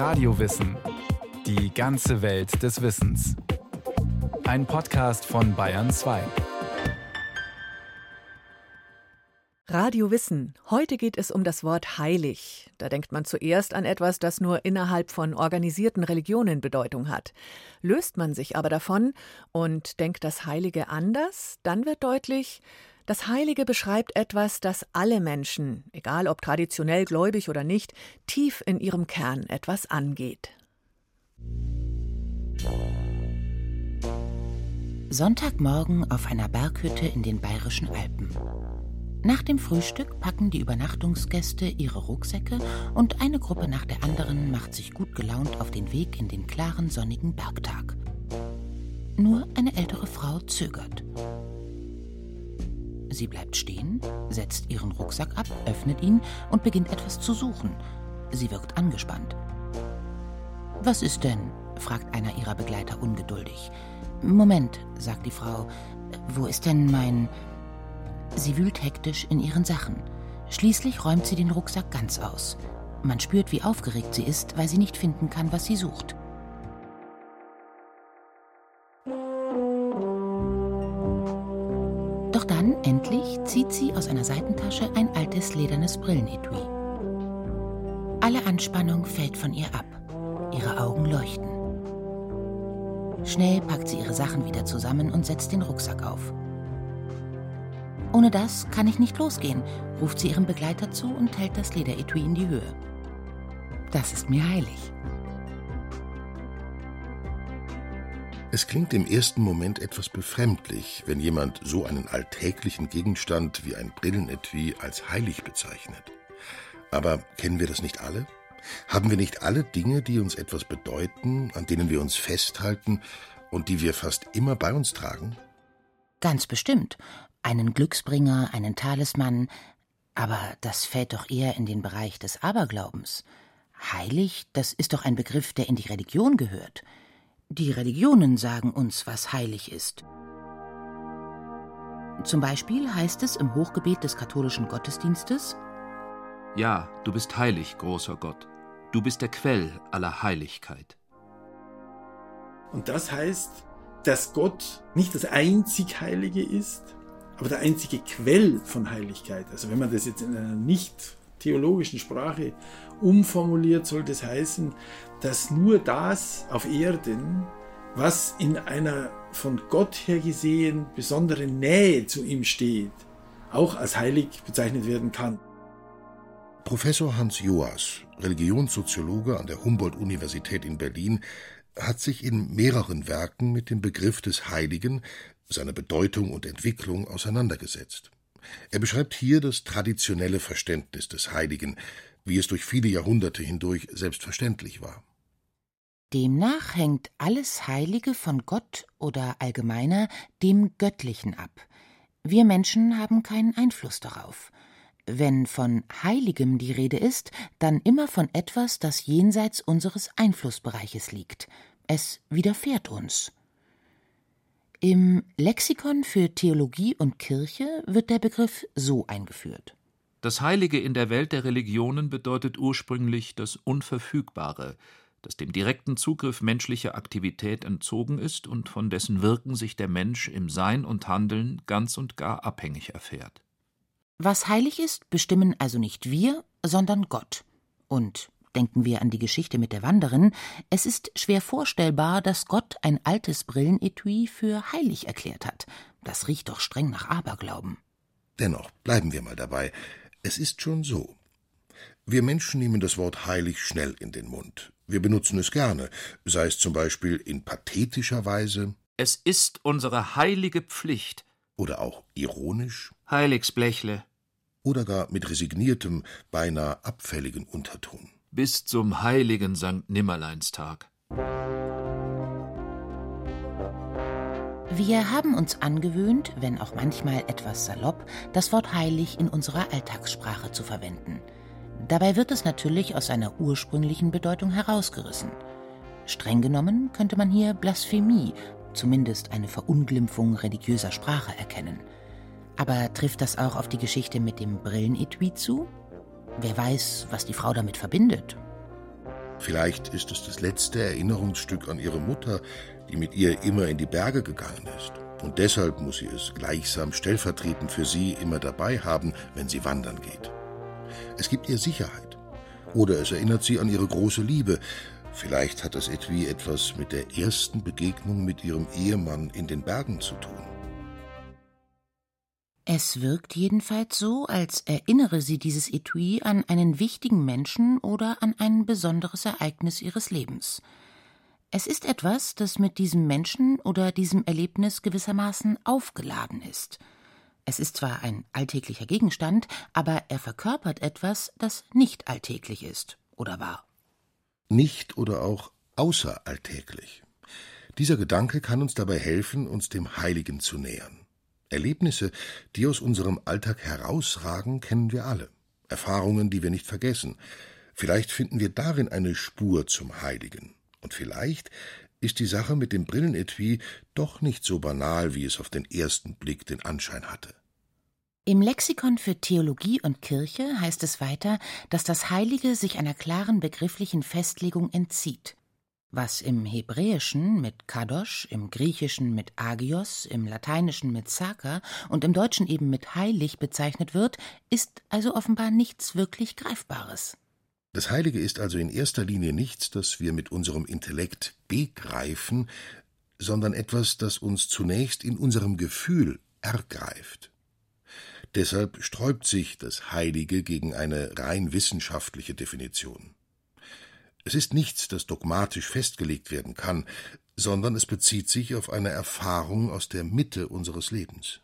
Radiowissen. Die ganze Welt des Wissens. Ein Podcast von Bayern 2. Radio Wissen. Heute geht es um das Wort heilig. Da denkt man zuerst an etwas, das nur innerhalb von organisierten Religionen Bedeutung hat. Löst man sich aber davon und denkt das Heilige anders, dann wird deutlich, das Heilige beschreibt etwas, das alle Menschen, egal ob traditionell gläubig oder nicht, tief in ihrem Kern etwas angeht. Sonntagmorgen auf einer Berghütte in den bayerischen Alpen. Nach dem Frühstück packen die Übernachtungsgäste ihre Rucksäcke und eine Gruppe nach der anderen macht sich gut gelaunt auf den Weg in den klaren sonnigen Bergtag. Nur eine ältere Frau zögert. Sie bleibt stehen, setzt ihren Rucksack ab, öffnet ihn und beginnt etwas zu suchen. Sie wirkt angespannt. Was ist denn? fragt einer ihrer Begleiter ungeduldig. Moment, sagt die Frau. Wo ist denn mein. Sie wühlt hektisch in ihren Sachen. Schließlich räumt sie den Rucksack ganz aus. Man spürt, wie aufgeregt sie ist, weil sie nicht finden kann, was sie sucht. Dann, endlich, zieht sie aus einer Seitentasche ein altes ledernes Brillenetui. Alle Anspannung fällt von ihr ab. Ihre Augen leuchten. Schnell packt sie ihre Sachen wieder zusammen und setzt den Rucksack auf. Ohne das kann ich nicht losgehen, ruft sie ihrem Begleiter zu und hält das Lederetui in die Höhe. Das ist mir heilig. Es klingt im ersten Moment etwas befremdlich, wenn jemand so einen alltäglichen Gegenstand wie ein Brillenetui als heilig bezeichnet. Aber kennen wir das nicht alle? Haben wir nicht alle Dinge, die uns etwas bedeuten, an denen wir uns festhalten und die wir fast immer bei uns tragen? Ganz bestimmt. Einen Glücksbringer, einen Talisman, aber das fällt doch eher in den Bereich des Aberglaubens. Heilig, das ist doch ein Begriff, der in die Religion gehört. Die Religionen sagen uns, was heilig ist. Zum Beispiel heißt es im Hochgebet des katholischen Gottesdienstes Ja, du bist heilig, großer Gott. Du bist der Quell aller Heiligkeit. Und das heißt, dass Gott nicht das einzig Heilige ist, aber der einzige Quell von Heiligkeit. Also wenn man das jetzt in einer nicht theologischen Sprache umformuliert, soll das heißen, dass nur das auf Erden, was in einer von Gott her gesehen besonderen Nähe zu ihm steht, auch als heilig bezeichnet werden kann. Professor Hans Joas, Religionssoziologe an der Humboldt-Universität in Berlin, hat sich in mehreren Werken mit dem Begriff des Heiligen, seiner Bedeutung und Entwicklung auseinandergesetzt. Er beschreibt hier das traditionelle Verständnis des Heiligen, wie es durch viele Jahrhunderte hindurch selbstverständlich war. Demnach hängt alles Heilige von Gott oder allgemeiner dem Göttlichen ab. Wir Menschen haben keinen Einfluss darauf. Wenn von Heiligem die Rede ist, dann immer von etwas, das jenseits unseres Einflussbereiches liegt. Es widerfährt uns. Im Lexikon für Theologie und Kirche wird der Begriff so eingeführt. Das Heilige in der Welt der Religionen bedeutet ursprünglich das Unverfügbare, das dem direkten Zugriff menschlicher Aktivität entzogen ist und von dessen Wirken sich der Mensch im Sein und Handeln ganz und gar abhängig erfährt. Was heilig ist, bestimmen also nicht wir, sondern Gott. Und denken wir an die Geschichte mit der Wanderin, es ist schwer vorstellbar, dass Gott ein altes Brillenetui für heilig erklärt hat. Das riecht doch streng nach Aberglauben. Dennoch bleiben wir mal dabei. Es ist schon so. Wir Menschen nehmen das Wort heilig schnell in den Mund. Wir benutzen es gerne, sei es zum Beispiel in pathetischer Weise. Es ist unsere heilige Pflicht. Oder auch ironisch. Heiligsblechle. Oder gar mit resigniertem, beinahe abfälligen Unterton. Bis zum heiligen Sankt Nimmerleinstag. Wir haben uns angewöhnt, wenn auch manchmal etwas salopp, das Wort heilig in unserer Alltagssprache zu verwenden. Dabei wird es natürlich aus seiner ursprünglichen Bedeutung herausgerissen. Streng genommen könnte man hier Blasphemie, zumindest eine Verunglimpfung religiöser Sprache erkennen. Aber trifft das auch auf die Geschichte mit dem Brillenetui zu? Wer weiß, was die Frau damit verbindet? Vielleicht ist es das letzte Erinnerungsstück an ihre Mutter, die mit ihr immer in die Berge gegangen ist. Und deshalb muss sie es gleichsam stellvertretend für sie immer dabei haben, wenn sie wandern geht. Es gibt ihr Sicherheit. Oder es erinnert sie an ihre große Liebe. Vielleicht hat es etwie etwas mit der ersten Begegnung mit ihrem Ehemann in den Bergen zu tun. Es wirkt jedenfalls so, als erinnere sie dieses Etui an einen wichtigen Menschen oder an ein besonderes Ereignis ihres Lebens. Es ist etwas, das mit diesem Menschen oder diesem Erlebnis gewissermaßen aufgeladen ist. Es ist zwar ein alltäglicher Gegenstand, aber er verkörpert etwas, das nicht alltäglich ist oder war. Nicht oder auch außeralltäglich. Dieser Gedanke kann uns dabei helfen, uns dem Heiligen zu nähern. Erlebnisse, die aus unserem Alltag herausragen, kennen wir alle. Erfahrungen, die wir nicht vergessen. Vielleicht finden wir darin eine Spur zum Heiligen. Und vielleicht ist die Sache mit dem Brillenetui doch nicht so banal, wie es auf den ersten Blick den Anschein hatte. Im Lexikon für Theologie und Kirche heißt es weiter, dass das Heilige sich einer klaren begrifflichen Festlegung entzieht. Was im Hebräischen mit Kadosh, im Griechischen mit Agios, im Lateinischen mit Saka und im Deutschen eben mit heilig bezeichnet wird, ist also offenbar nichts wirklich Greifbares. Das Heilige ist also in erster Linie nichts, das wir mit unserem Intellekt begreifen, sondern etwas, das uns zunächst in unserem Gefühl ergreift. Deshalb sträubt sich das Heilige gegen eine rein wissenschaftliche Definition. Es ist nichts, das dogmatisch festgelegt werden kann, sondern es bezieht sich auf eine Erfahrung aus der Mitte unseres Lebens.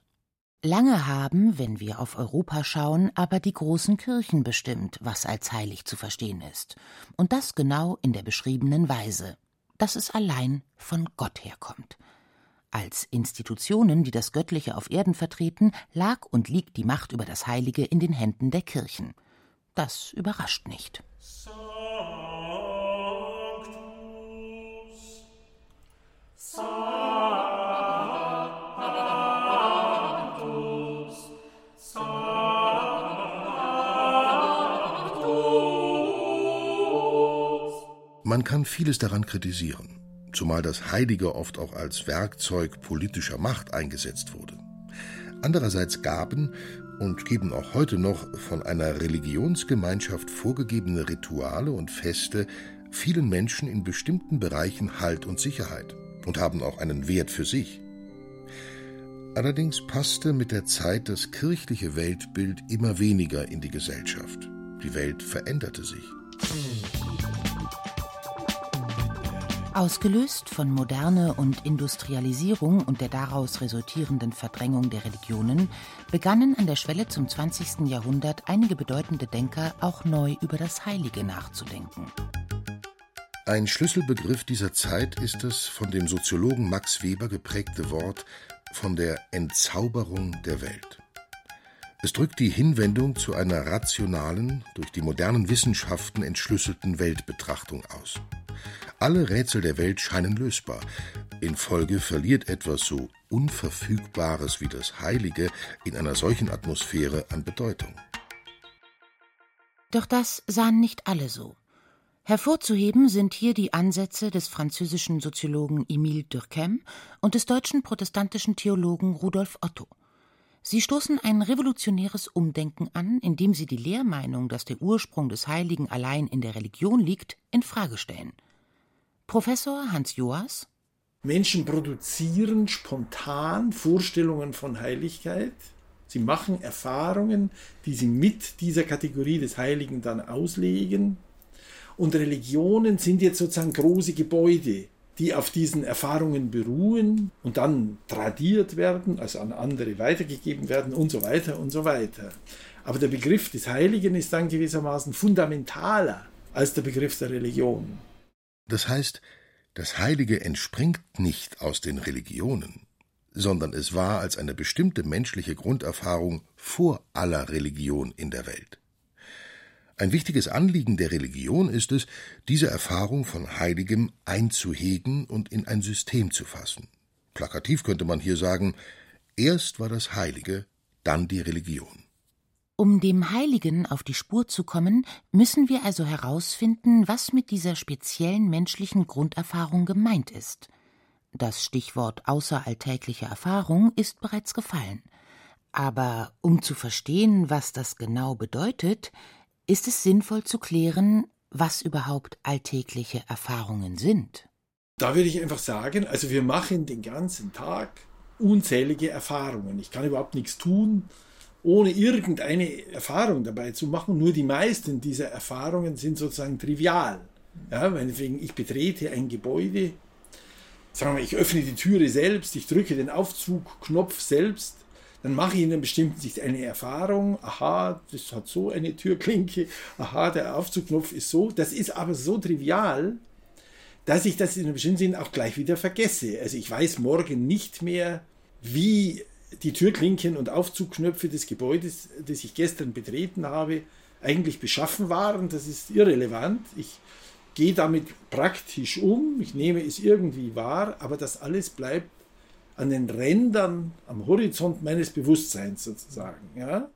Lange haben, wenn wir auf Europa schauen, aber die großen Kirchen bestimmt, was als heilig zu verstehen ist. Und das genau in der beschriebenen Weise, dass es allein von Gott herkommt. Als Institutionen, die das Göttliche auf Erden vertreten, lag und liegt die Macht über das Heilige in den Händen der Kirchen. Das überrascht nicht. Man kann vieles daran kritisieren, zumal das Heilige oft auch als Werkzeug politischer Macht eingesetzt wurde. Andererseits gaben und geben auch heute noch von einer Religionsgemeinschaft vorgegebene Rituale und Feste vielen Menschen in bestimmten Bereichen Halt und Sicherheit und haben auch einen Wert für sich. Allerdings passte mit der Zeit das kirchliche Weltbild immer weniger in die Gesellschaft. Die Welt veränderte sich. Ausgelöst von Moderne und Industrialisierung und der daraus resultierenden Verdrängung der Religionen begannen an der Schwelle zum 20. Jahrhundert einige bedeutende Denker auch neu über das Heilige nachzudenken. Ein Schlüsselbegriff dieser Zeit ist das von dem Soziologen Max Weber geprägte Wort von der Entzauberung der Welt. Es drückt die Hinwendung zu einer rationalen, durch die modernen Wissenschaften entschlüsselten Weltbetrachtung aus. Alle Rätsel der Welt scheinen lösbar. In Folge verliert etwas so Unverfügbares wie das Heilige in einer solchen Atmosphäre an Bedeutung. Doch das sahen nicht alle so. Hervorzuheben sind hier die Ansätze des französischen Soziologen Emile Durkheim und des deutschen protestantischen Theologen Rudolf Otto. Sie stoßen ein revolutionäres Umdenken an, indem sie die Lehrmeinung, dass der Ursprung des Heiligen allein in der Religion liegt, in Frage stellen. Professor Hans Joas Menschen produzieren spontan Vorstellungen von Heiligkeit. Sie machen Erfahrungen, die sie mit dieser Kategorie des Heiligen dann auslegen. Und Religionen sind jetzt sozusagen große Gebäude, die auf diesen Erfahrungen beruhen und dann tradiert werden, also an andere weitergegeben werden und so weiter und so weiter. Aber der Begriff des Heiligen ist dann gewissermaßen fundamentaler als der Begriff der Religion. Das heißt, das Heilige entspringt nicht aus den Religionen, sondern es war als eine bestimmte menschliche Grunderfahrung vor aller Religion in der Welt. Ein wichtiges Anliegen der Religion ist es, diese Erfahrung von Heiligem einzuhegen und in ein System zu fassen. Plakativ könnte man hier sagen, erst war das Heilige, dann die Religion. Um dem Heiligen auf die Spur zu kommen, müssen wir also herausfinden, was mit dieser speziellen menschlichen Grunderfahrung gemeint ist. Das Stichwort außeralltägliche Erfahrung ist bereits gefallen. Aber um zu verstehen, was das genau bedeutet, ist es sinnvoll zu klären, was überhaupt alltägliche Erfahrungen sind. Da würde ich einfach sagen, also wir machen den ganzen Tag unzählige Erfahrungen. Ich kann überhaupt nichts tun, ohne irgendeine Erfahrung dabei zu machen. Nur die meisten dieser Erfahrungen sind sozusagen trivial. Ja, meinetwegen, ich betrete ein Gebäude, sagen wir, ich öffne die Türe selbst, ich drücke den Aufzugknopf selbst, dann mache ich in einer bestimmten Sicht eine Erfahrung, aha, das hat so eine Türklinke, aha, der Aufzugknopf ist so. Das ist aber so trivial, dass ich das in einem bestimmten Sinn auch gleich wieder vergesse. Also ich weiß morgen nicht mehr, wie die Türklinken und Aufzugknöpfe des Gebäudes, das ich gestern betreten habe, eigentlich beschaffen waren. Das ist irrelevant. Ich gehe damit praktisch um, ich nehme es irgendwie wahr, aber das alles bleibt an den Rändern, am Horizont meines Bewusstseins sozusagen. Ja?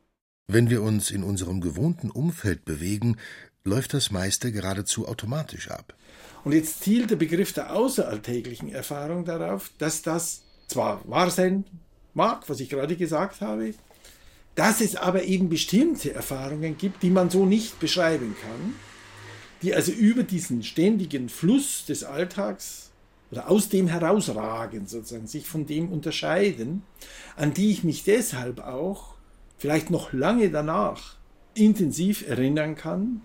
Wenn wir uns in unserem gewohnten Umfeld bewegen, läuft das meiste geradezu automatisch ab. Und jetzt zielt der Begriff der außeralltäglichen Erfahrung darauf, dass das zwar wahr sein mag, was ich gerade gesagt habe, dass es aber eben bestimmte Erfahrungen gibt, die man so nicht beschreiben kann, die also über diesen ständigen Fluss des Alltags oder aus dem herausragen, sozusagen, sich von dem unterscheiden, an die ich mich deshalb auch vielleicht noch lange danach intensiv erinnern kann,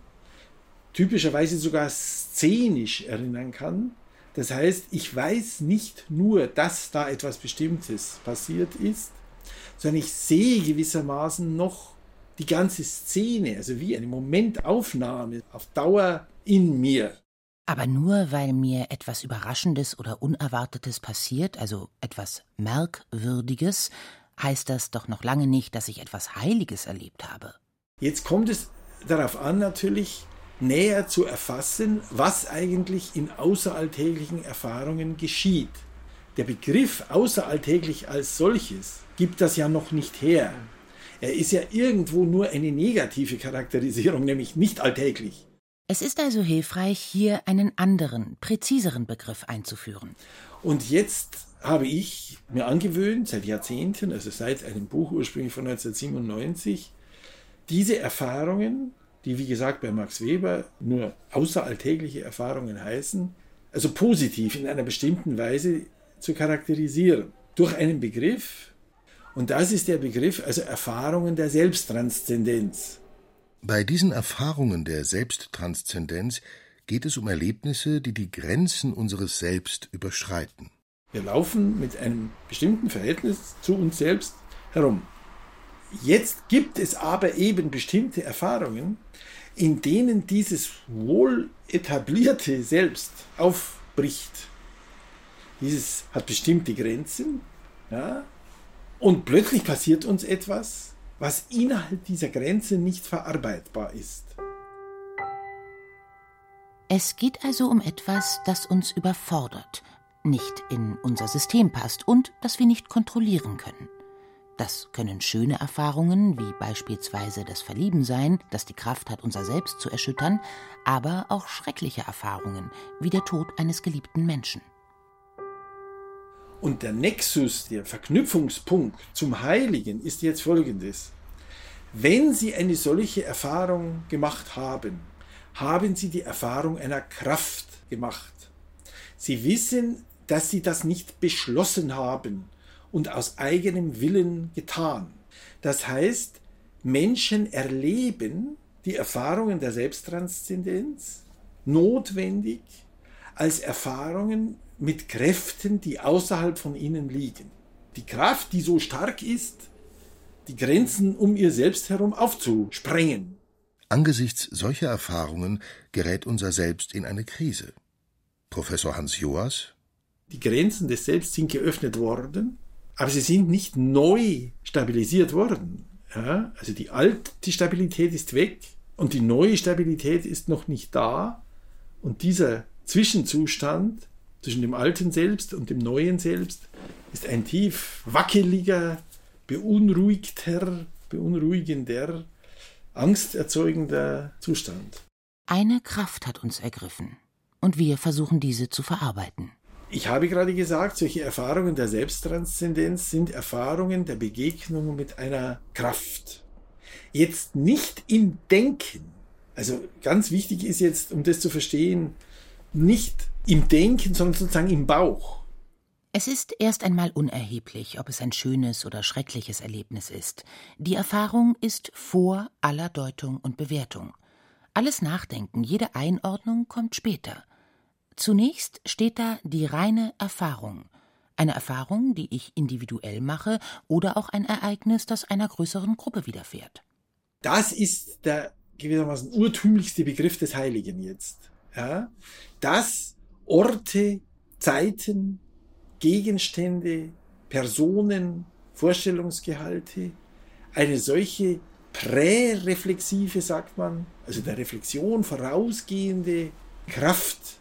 typischerweise sogar szenisch erinnern kann, das heißt, ich weiß nicht nur, dass da etwas Bestimmtes passiert ist, sondern ich sehe gewissermaßen noch die ganze Szene, also wie eine Momentaufnahme auf Dauer in mir. Aber nur weil mir etwas Überraschendes oder Unerwartetes passiert, also etwas Merkwürdiges, heißt das doch noch lange nicht, dass ich etwas Heiliges erlebt habe. Jetzt kommt es darauf an, natürlich, näher zu erfassen, was eigentlich in außeralltäglichen Erfahrungen geschieht. Der Begriff außeralltäglich als solches gibt das ja noch nicht her. Er ist ja irgendwo nur eine negative Charakterisierung, nämlich nicht alltäglich. Es ist also hilfreich, hier einen anderen, präziseren Begriff einzuführen. Und jetzt habe ich mir angewöhnt, seit Jahrzehnten, also seit einem Buch ursprünglich von 1997, diese Erfahrungen die wie gesagt bei Max Weber nur außeralltägliche Erfahrungen heißen, also positiv in einer bestimmten Weise zu charakterisieren. Durch einen Begriff, und das ist der Begriff, also Erfahrungen der Selbsttranszendenz. Bei diesen Erfahrungen der Selbsttranszendenz geht es um Erlebnisse, die die Grenzen unseres Selbst überschreiten. Wir laufen mit einem bestimmten Verhältnis zu uns selbst herum. Jetzt gibt es aber eben bestimmte Erfahrungen, in denen dieses wohl etablierte Selbst aufbricht. Dieses hat bestimmte Grenzen, ja, und plötzlich passiert uns etwas, was innerhalb dieser Grenze nicht verarbeitbar ist. Es geht also um etwas, das uns überfordert, nicht in unser System passt und das wir nicht kontrollieren können. Das können schöne Erfahrungen, wie beispielsweise das Verlieben sein, das die Kraft hat, unser Selbst zu erschüttern, aber auch schreckliche Erfahrungen, wie der Tod eines geliebten Menschen. Und der Nexus, der Verknüpfungspunkt zum Heiligen ist jetzt folgendes. Wenn Sie eine solche Erfahrung gemacht haben, haben Sie die Erfahrung einer Kraft gemacht. Sie wissen, dass Sie das nicht beschlossen haben, und aus eigenem Willen getan. Das heißt, Menschen erleben die Erfahrungen der Selbsttranszendenz notwendig als Erfahrungen mit Kräften, die außerhalb von ihnen liegen. Die Kraft, die so stark ist, die Grenzen um ihr Selbst herum aufzusprengen. Angesichts solcher Erfahrungen gerät unser Selbst in eine Krise. Professor Hans Joas Die Grenzen des Selbst sind geöffnet worden aber sie sind nicht neu stabilisiert worden. Ja? Also die alte Stabilität ist weg und die neue Stabilität ist noch nicht da. Und dieser Zwischenzustand zwischen dem alten Selbst und dem neuen Selbst ist ein tief wackeliger, beunruhigter, beunruhigender angsterzeugender Zustand. Eine Kraft hat uns ergriffen, und wir versuchen diese zu verarbeiten. Ich habe gerade gesagt, solche Erfahrungen der Selbsttranszendenz sind Erfahrungen der Begegnung mit einer Kraft. Jetzt nicht im Denken. Also ganz wichtig ist jetzt, um das zu verstehen, nicht im Denken, sondern sozusagen im Bauch. Es ist erst einmal unerheblich, ob es ein schönes oder schreckliches Erlebnis ist. Die Erfahrung ist vor aller Deutung und Bewertung. Alles Nachdenken, jede Einordnung kommt später. Zunächst steht da die reine Erfahrung. Eine Erfahrung, die ich individuell mache oder auch ein Ereignis, das einer größeren Gruppe widerfährt. Das ist der gewissermaßen urtümlichste Begriff des Heiligen jetzt. Ja? Dass Orte, Zeiten, Gegenstände, Personen, Vorstellungsgehalte eine solche präreflexive, sagt man, also der Reflexion vorausgehende Kraft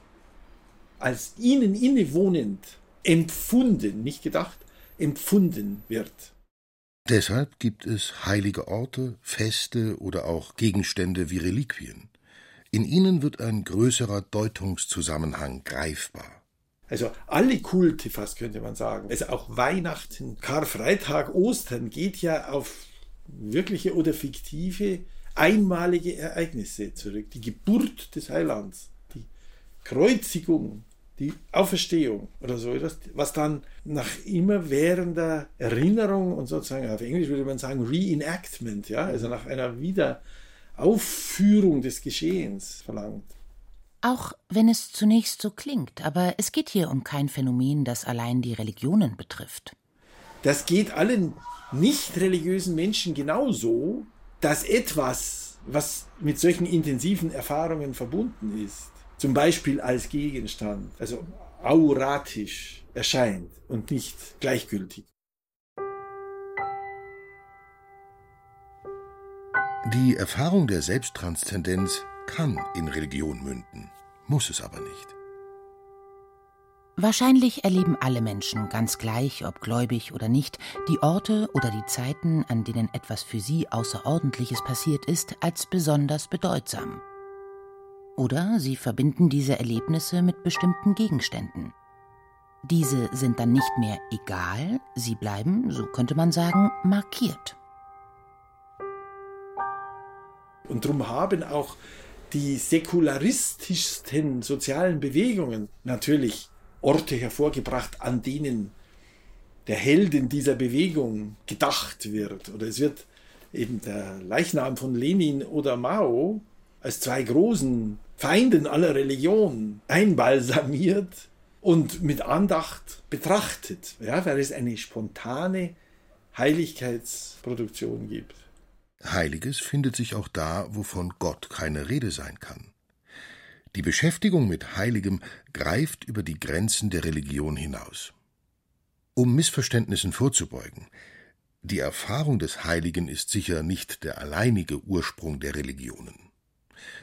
als ihnen innewohnend empfunden, nicht gedacht, empfunden wird. Deshalb gibt es heilige Orte, Feste oder auch Gegenstände wie Reliquien. In ihnen wird ein größerer Deutungszusammenhang greifbar. Also alle Kulte fast könnte man sagen. Also auch Weihnachten, Karfreitag, Ostern geht ja auf wirkliche oder fiktive, einmalige Ereignisse zurück. Die Geburt des Heilands, die Kreuzigung, die Auferstehung oder so etwas, was dann nach immerwährender Erinnerung und sozusagen auf Englisch würde man sagen Reenactment, ja, also nach einer Wiederaufführung des Geschehens verlangt. Auch wenn es zunächst so klingt, aber es geht hier um kein Phänomen, das allein die Religionen betrifft. Das geht allen nicht religiösen Menschen genauso, dass etwas, was mit solchen intensiven Erfahrungen verbunden ist, zum Beispiel als Gegenstand, also auratisch erscheint und nicht gleichgültig. Die Erfahrung der Selbsttranszendenz kann in Religion münden, muss es aber nicht. Wahrscheinlich erleben alle Menschen, ganz gleich, ob gläubig oder nicht, die Orte oder die Zeiten, an denen etwas für sie Außerordentliches passiert ist, als besonders bedeutsam. Oder sie verbinden diese Erlebnisse mit bestimmten Gegenständen. Diese sind dann nicht mehr egal, sie bleiben, so könnte man sagen, markiert. Und darum haben auch die säkularistischsten sozialen Bewegungen natürlich Orte hervorgebracht, an denen der Helden dieser Bewegung gedacht wird. Oder es wird eben der Leichnam von Lenin oder Mao als zwei großen Feinden aller Religion einbalsamiert und mit Andacht betrachtet, ja, weil es eine spontane Heiligkeitsproduktion gibt. Heiliges findet sich auch da, wovon Gott keine Rede sein kann. Die Beschäftigung mit Heiligem greift über die Grenzen der Religion hinaus. Um Missverständnissen vorzubeugen, die Erfahrung des Heiligen ist sicher nicht der alleinige Ursprung der Religionen.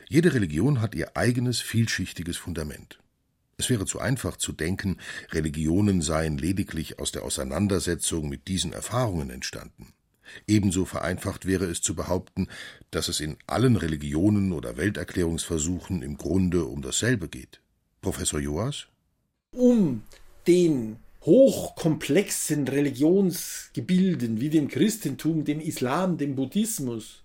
Jede Religion hat ihr eigenes vielschichtiges Fundament. Es wäre zu einfach zu denken, Religionen seien lediglich aus der Auseinandersetzung mit diesen Erfahrungen entstanden. Ebenso vereinfacht wäre es zu behaupten, dass es in allen Religionen oder Welterklärungsversuchen im Grunde um dasselbe geht. Professor Joas? Um den hochkomplexen Religionsgebilden wie dem Christentum, dem Islam, dem Buddhismus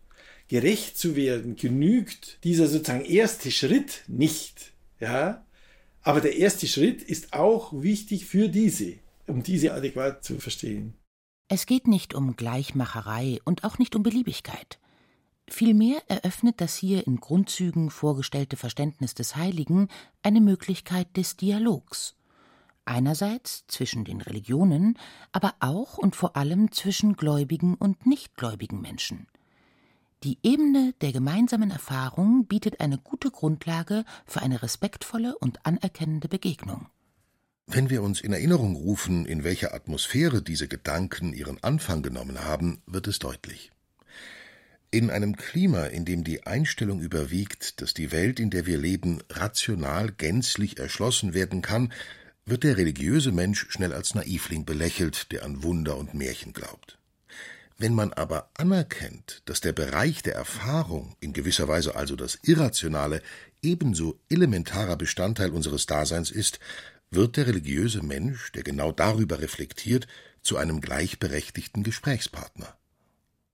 gerecht zu werden, genügt dieser sozusagen erste Schritt nicht. Ja? Aber der erste Schritt ist auch wichtig für diese, um diese adäquat zu verstehen. Es geht nicht um Gleichmacherei und auch nicht um Beliebigkeit. Vielmehr eröffnet das hier in Grundzügen vorgestellte Verständnis des Heiligen eine Möglichkeit des Dialogs. Einerseits zwischen den Religionen, aber auch und vor allem zwischen gläubigen und nichtgläubigen Menschen. Die Ebene der gemeinsamen Erfahrung bietet eine gute Grundlage für eine respektvolle und anerkennende Begegnung. Wenn wir uns in Erinnerung rufen, in welcher Atmosphäre diese Gedanken ihren Anfang genommen haben, wird es deutlich. In einem Klima, in dem die Einstellung überwiegt, dass die Welt, in der wir leben, rational gänzlich erschlossen werden kann, wird der religiöse Mensch schnell als Naivling belächelt, der an Wunder und Märchen glaubt. Wenn man aber anerkennt, dass der Bereich der Erfahrung, in gewisser Weise also das Irrationale, ebenso elementarer Bestandteil unseres Daseins ist, wird der religiöse Mensch, der genau darüber reflektiert, zu einem gleichberechtigten Gesprächspartner.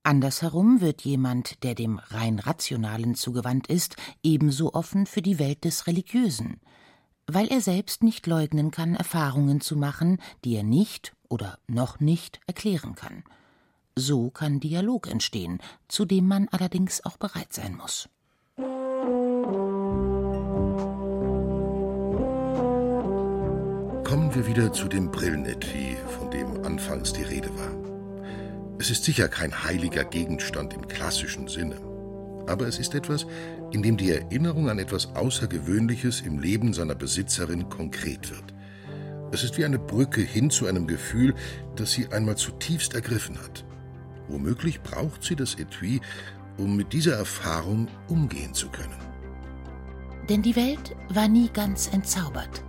Andersherum wird jemand, der dem rein Rationalen zugewandt ist, ebenso offen für die Welt des Religiösen, weil er selbst nicht leugnen kann, Erfahrungen zu machen, die er nicht oder noch nicht erklären kann. So kann Dialog entstehen, zu dem man allerdings auch bereit sein muss. Kommen wir wieder zu dem Brillenetui, von dem anfangs die Rede war. Es ist sicher kein heiliger Gegenstand im klassischen Sinne, aber es ist etwas, in dem die Erinnerung an etwas Außergewöhnliches im Leben seiner Besitzerin konkret wird. Es ist wie eine Brücke hin zu einem Gefühl, das sie einmal zutiefst ergriffen hat. Womöglich braucht sie das Etui, um mit dieser Erfahrung umgehen zu können. Denn die Welt war nie ganz entzaubert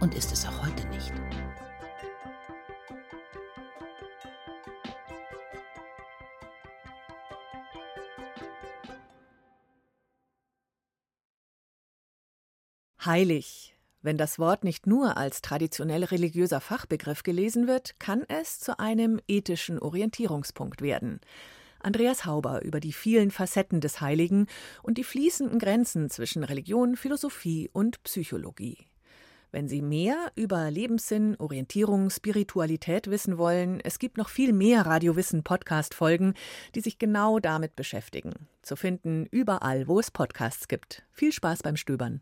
und ist es auch heute nicht. Heilig. Wenn das Wort nicht nur als traditionell religiöser Fachbegriff gelesen wird, kann es zu einem ethischen Orientierungspunkt werden. Andreas Hauber über die vielen Facetten des Heiligen und die fließenden Grenzen zwischen Religion, Philosophie und Psychologie. Wenn Sie mehr über Lebenssinn, Orientierung, Spiritualität wissen wollen, es gibt noch viel mehr Radiowissen Podcast Folgen, die sich genau damit beschäftigen. Zu finden überall, wo es Podcasts gibt. Viel Spaß beim Stöbern.